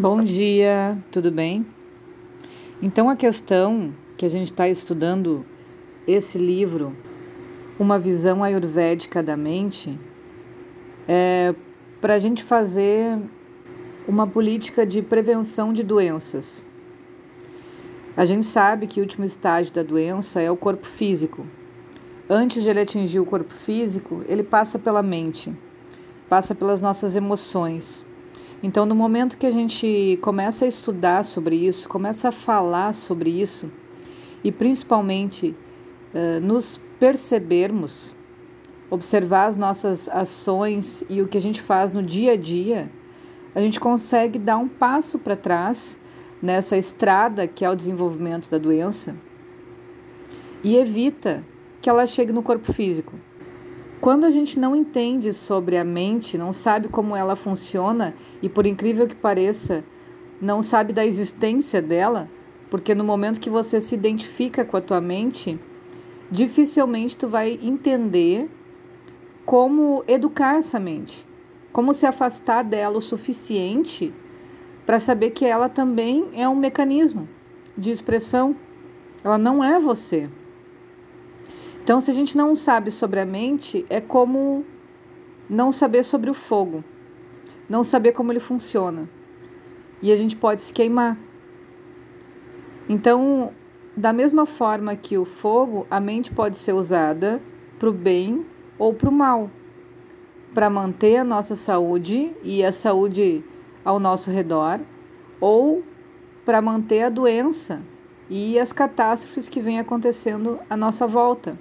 Bom dia, tudo bem? Então, a questão que a gente está estudando esse livro, Uma Visão Ayurvédica da Mente, é para a gente fazer uma política de prevenção de doenças. A gente sabe que o último estágio da doença é o corpo físico. Antes de ele atingir o corpo físico, ele passa pela mente, passa pelas nossas emoções então, no momento que a gente começa a estudar sobre isso, começa a falar sobre isso, e principalmente uh, nos percebermos, observar as nossas ações e o que a gente faz no dia a dia, a gente consegue dar um passo para trás nessa estrada que é o desenvolvimento da doença e evita que ela chegue no corpo físico. Quando a gente não entende sobre a mente, não sabe como ela funciona e, por incrível que pareça, não sabe da existência dela, porque no momento que você se identifica com a tua mente, dificilmente tu vai entender como educar essa mente, como se afastar dela o suficiente para saber que ela também é um mecanismo de expressão. Ela não é você. Então, se a gente não sabe sobre a mente, é como não saber sobre o fogo, não saber como ele funciona. E a gente pode se queimar. Então, da mesma forma que o fogo, a mente pode ser usada para o bem ou para o mal, para manter a nossa saúde e a saúde ao nosso redor, ou para manter a doença e as catástrofes que vêm acontecendo à nossa volta.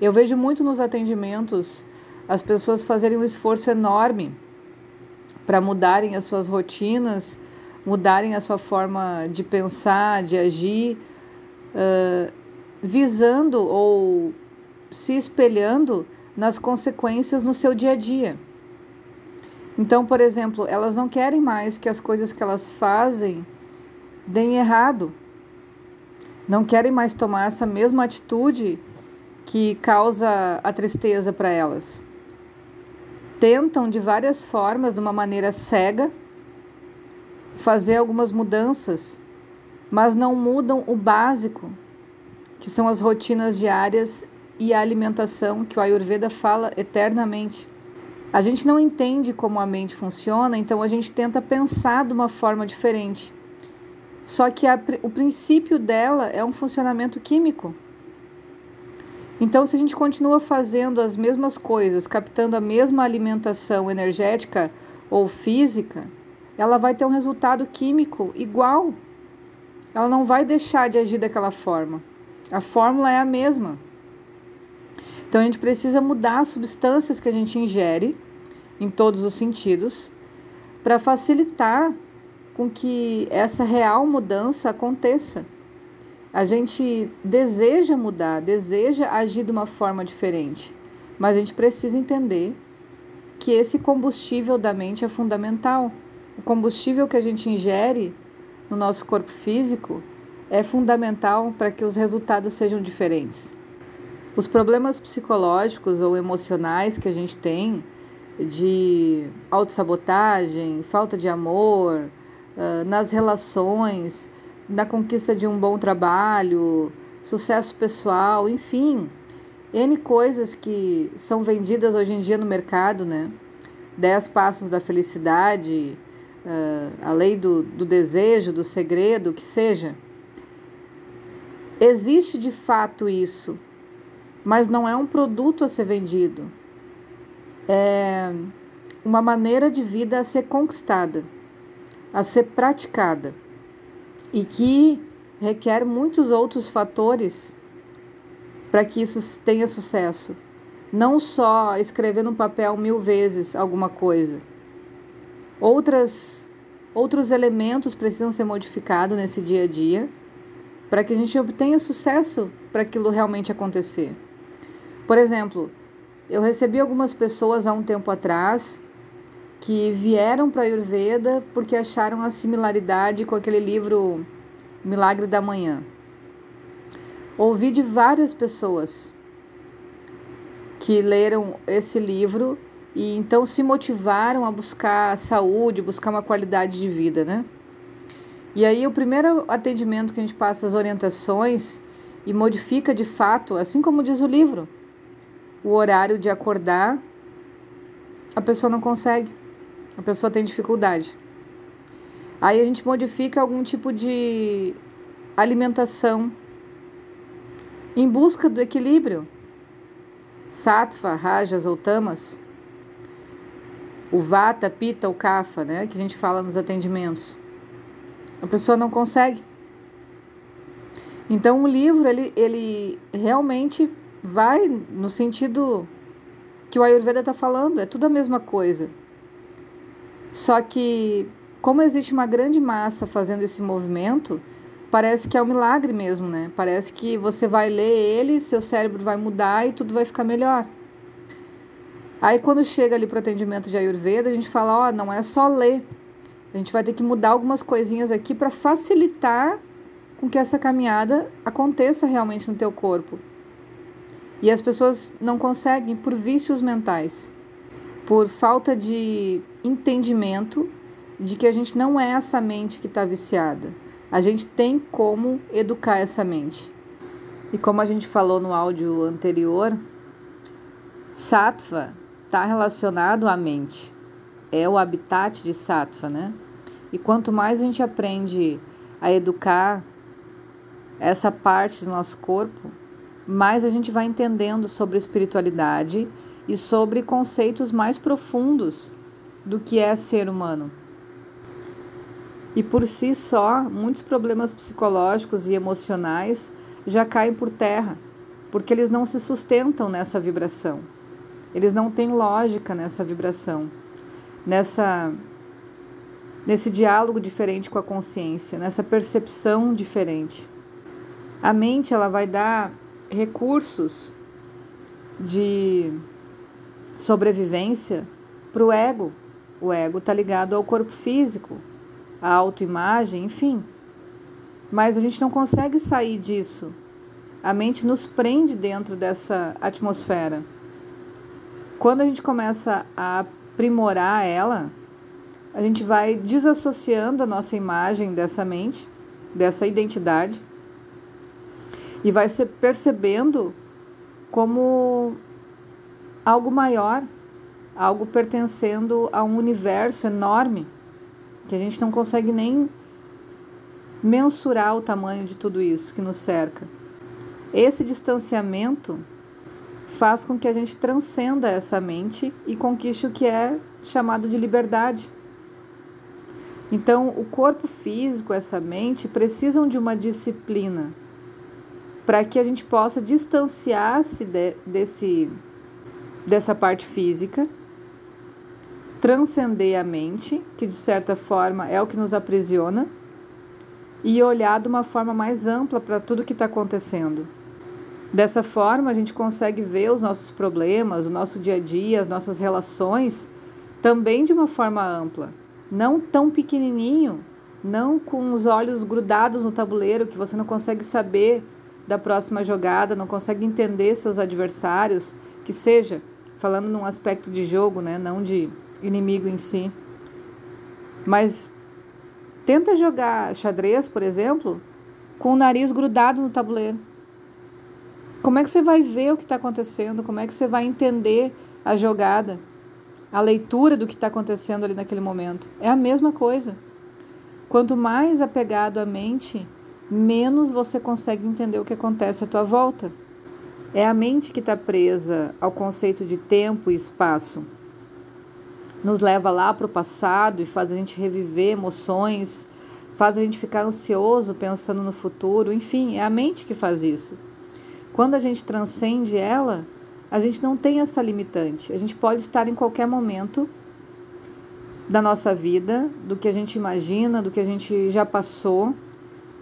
Eu vejo muito nos atendimentos as pessoas fazerem um esforço enorme para mudarem as suas rotinas, mudarem a sua forma de pensar, de agir, uh, visando ou se espelhando nas consequências no seu dia a dia. Então, por exemplo, elas não querem mais que as coisas que elas fazem deem errado. Não querem mais tomar essa mesma atitude que causa a tristeza para elas. Tentam de várias formas, de uma maneira cega, fazer algumas mudanças, mas não mudam o básico, que são as rotinas diárias e a alimentação que o Ayurveda fala eternamente. A gente não entende como a mente funciona, então a gente tenta pensar de uma forma diferente. Só que a, o princípio dela é um funcionamento químico. Então, se a gente continua fazendo as mesmas coisas, captando a mesma alimentação energética ou física, ela vai ter um resultado químico igual. Ela não vai deixar de agir daquela forma. A fórmula é a mesma. Então, a gente precisa mudar as substâncias que a gente ingere, em todos os sentidos, para facilitar com que essa real mudança aconteça. A gente deseja mudar, deseja agir de uma forma diferente, mas a gente precisa entender que esse combustível da mente é fundamental. O combustível que a gente ingere no nosso corpo físico é fundamental para que os resultados sejam diferentes. Os problemas psicológicos ou emocionais que a gente tem de autossabotagem, falta de amor, nas relações, na conquista de um bom trabalho, sucesso pessoal, enfim, N coisas que são vendidas hoje em dia no mercado, né? Dez passos da felicidade, uh, a lei do, do desejo, do segredo, que seja. Existe de fato isso, mas não é um produto a ser vendido. É uma maneira de vida a ser conquistada, a ser praticada e que requer muitos outros fatores para que isso tenha sucesso. Não só escrever no papel mil vezes alguma coisa. Outras, outros elementos precisam ser modificados nesse dia a dia para que a gente obtenha sucesso para aquilo realmente acontecer. Por exemplo, eu recebi algumas pessoas há um tempo atrás que vieram para a Ayurveda porque acharam a similaridade com aquele livro Milagre da Manhã. Ouvi de várias pessoas que leram esse livro e então se motivaram a buscar saúde, buscar uma qualidade de vida, né? E aí o primeiro atendimento que a gente passa as orientações e modifica de fato, assim como diz o livro, o horário de acordar, a pessoa não consegue, a pessoa tem dificuldade. Aí a gente modifica algum tipo de alimentação em busca do equilíbrio. Sattva, rajas ou tamas. O vata, pita ou kapha, né, que a gente fala nos atendimentos. A pessoa não consegue. Então o livro ele, ele realmente vai no sentido que o Ayurveda está falando, é tudo a mesma coisa. Só que como existe uma grande massa fazendo esse movimento, parece que é um milagre mesmo, né? Parece que você vai ler ele, seu cérebro vai mudar e tudo vai ficar melhor. Aí quando chega ali para o atendimento de Ayurveda, a gente fala, ó, oh, não é só ler. A gente vai ter que mudar algumas coisinhas aqui para facilitar com que essa caminhada aconteça realmente no teu corpo. E as pessoas não conseguem por vícios mentais, por falta de entendimento de que a gente não é essa mente que está viciada. A gente tem como educar essa mente. E como a gente falou no áudio anterior, sattva está relacionado à mente. É o habitat de sattva, né? E quanto mais a gente aprende a educar essa parte do nosso corpo, mais a gente vai entendendo sobre espiritualidade e sobre conceitos mais profundos do que é ser humano. E por si só, muitos problemas psicológicos e emocionais já caem por terra, porque eles não se sustentam nessa vibração. Eles não têm lógica nessa vibração, nessa nesse diálogo diferente com a consciência, nessa percepção diferente. A mente ela vai dar recursos de sobrevivência para o ego. O ego está ligado ao corpo físico, à autoimagem, enfim. Mas a gente não consegue sair disso. A mente nos prende dentro dessa atmosfera. Quando a gente começa a aprimorar ela, a gente vai desassociando a nossa imagem dessa mente, dessa identidade, e vai se percebendo como algo maior, algo pertencendo a um universo enorme que a gente não consegue nem mensurar o tamanho de tudo isso que nos cerca. Esse distanciamento faz com que a gente transcenda essa mente e conquiste o que é chamado de liberdade. Então, o corpo físico, essa mente, precisam de uma disciplina para que a gente possa distanciar-se de, desse, dessa parte física, transcender a mente, que de certa forma é o que nos aprisiona, e olhar de uma forma mais ampla para tudo que está acontecendo. Dessa forma, a gente consegue ver os nossos problemas, o nosso dia a dia, as nossas relações também de uma forma ampla, não tão pequenininho, não com os olhos grudados no tabuleiro que você não consegue saber da próxima jogada, não consegue entender seus adversários, que seja falando num aspecto de jogo, né, não de inimigo em si. Mas tenta jogar xadrez, por exemplo, com o nariz grudado no tabuleiro. Como é que você vai ver o que está acontecendo? Como é que você vai entender a jogada, a leitura do que está acontecendo ali naquele momento? É a mesma coisa. Quanto mais apegado à mente, menos você consegue entender o que acontece à tua volta. É a mente que está presa ao conceito de tempo e espaço. Nos leva lá para o passado e faz a gente reviver emoções, faz a gente ficar ansioso pensando no futuro, enfim, é a mente que faz isso. Quando a gente transcende ela, a gente não tem essa limitante. A gente pode estar em qualquer momento da nossa vida, do que a gente imagina, do que a gente já passou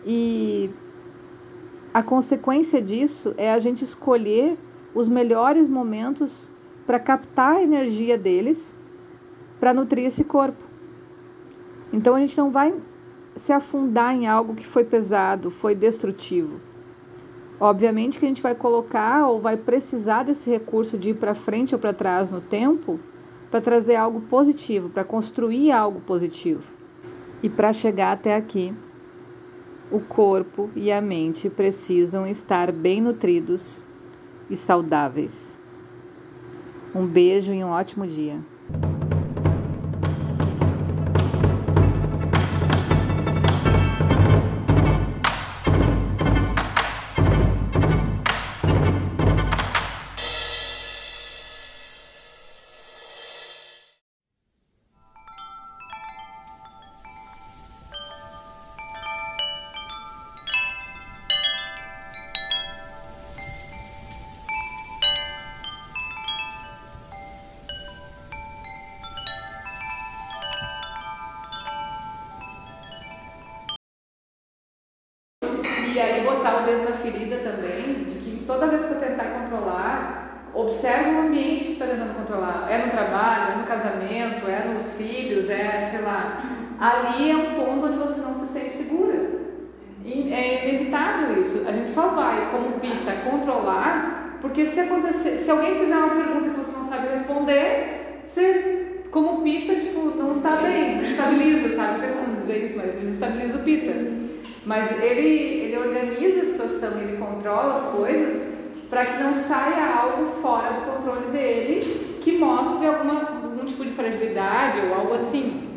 e a consequência disso é a gente escolher os melhores momentos para captar a energia deles para nutrir esse corpo. Então a gente não vai se afundar em algo que foi pesado, foi destrutivo. Obviamente que a gente vai colocar ou vai precisar desse recurso de ir para frente ou para trás no tempo para trazer algo positivo, para construir algo positivo. E para chegar até aqui, o corpo e a mente precisam estar bem nutridos e saudáveis. Um beijo e um ótimo dia. E aí botar o dedo na ferida também, de que toda vez que eu tentar controlar, observe o ambiente que está tentando controlar. É no trabalho, é no casamento, é nos filhos, é, sei lá. Ali é um ponto onde você não se sente segura. É inevitável isso. A gente só vai, como pita, controlar, porque se acontecer, se alguém fizer uma pergunta que você não sabe responder, você, como pita, tipo, não está bem, desestabiliza, sabe? Não sei como dizer isso, mas desestabiliza o pita. Mas ele, ele organiza a situação, ele controla as coisas para que não saia algo fora do controle dele que mostre alguma, algum tipo de fragilidade ou algo assim.